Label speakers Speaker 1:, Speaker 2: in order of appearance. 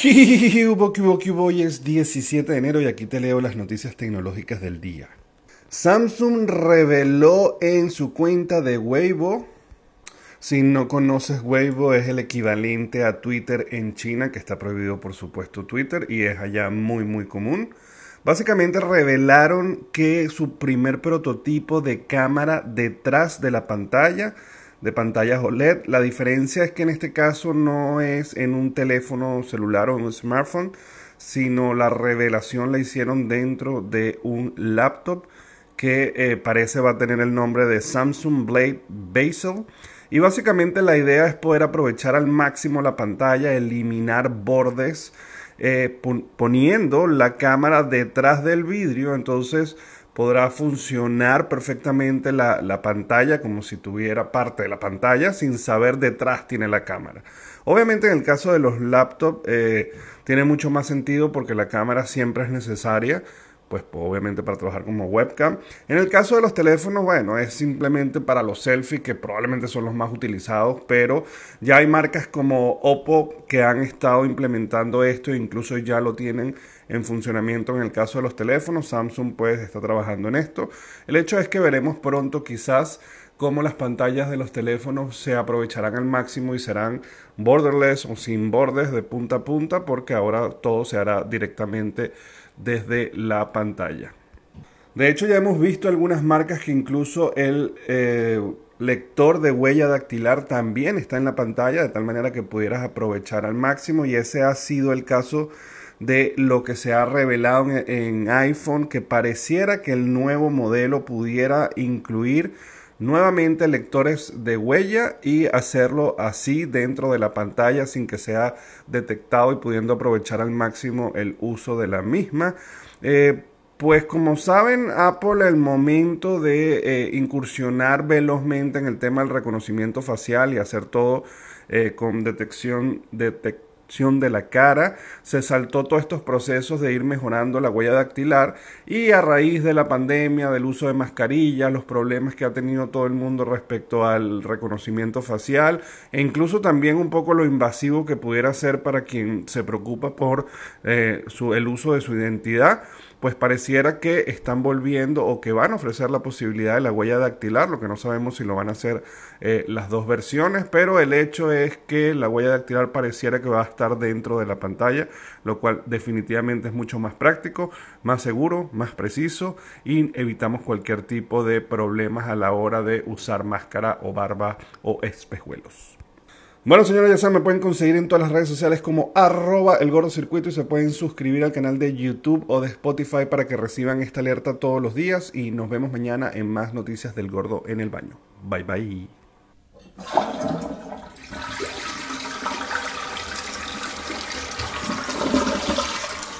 Speaker 1: ¿Qué hubo, qué hubo, es 17 de enero y aquí te leo las noticias tecnológicas del día. Samsung reveló en su cuenta de Weibo, si no conoces Weibo es el equivalente a Twitter en China, que está prohibido por supuesto Twitter y es allá muy muy común. Básicamente revelaron que su primer prototipo de cámara detrás de la pantalla de pantallas OLED. La diferencia es que en este caso no es en un teléfono celular o un smartphone, sino la revelación la hicieron dentro de un laptop que eh, parece va a tener el nombre de Samsung Blade Basel. Y básicamente la idea es poder aprovechar al máximo la pantalla, eliminar bordes, eh, poniendo la cámara detrás del vidrio. Entonces podrá funcionar perfectamente la, pantalla como si tuviera parte de la pantalla sin saber detrás tiene la cámara. Obviamente en el caso de los laptops eh, tiene mucho más sentido porque la cámara siempre es necesaria pues obviamente para trabajar como webcam. En el caso de los teléfonos, bueno, es simplemente para los selfies que probablemente son los más utilizados, pero ya hay marcas como Oppo que han estado implementando esto e incluso ya lo tienen en funcionamiento en el caso de los teléfonos. Samsung pues está trabajando en esto. El hecho es que veremos pronto quizás cómo las pantallas de los teléfonos se aprovecharán al máximo y serán borderless o sin bordes de punta a punta porque ahora todo se hará directamente desde la pantalla. De hecho ya hemos visto algunas marcas que incluso el eh, lector de huella dactilar también está en la pantalla de tal manera que pudieras aprovechar al máximo y ese ha sido el caso de lo que se ha revelado en iPhone que pareciera que el nuevo modelo pudiera incluir nuevamente lectores de huella y hacerlo así dentro de la pantalla sin que sea detectado y pudiendo aprovechar al máximo el uso de la misma. Eh, pues como saben, Apple el momento de eh, incursionar velozmente en el tema del reconocimiento facial y hacer todo eh, con detección, detección de la cara, se saltó todos estos procesos de ir mejorando la huella dactilar y a raíz de la pandemia, del uso de mascarillas, los problemas que ha tenido todo el mundo respecto al reconocimiento facial e incluso también un poco lo invasivo que pudiera ser para quien se preocupa por eh, el uso de su identidad, pues pareciera que están volviendo o que van a ofrecer la posibilidad de la huella dactilar, lo que no sabemos si lo van a hacer eh, las dos versiones, pero el hecho es que la huella dactilar pareciera que va a estar dentro de la pantalla, lo cual definitivamente es mucho más práctico, más seguro, más preciso y evitamos cualquier tipo de problemas a la hora de usar máscara o barba o espejuelos. Bueno, señores, ya saben, me pueden conseguir en todas las redes sociales como arroba el gordo circuito y se pueden suscribir al canal de YouTube o de Spotify para que reciban esta alerta todos los días y nos vemos mañana en más noticias del gordo en el baño. Bye bye.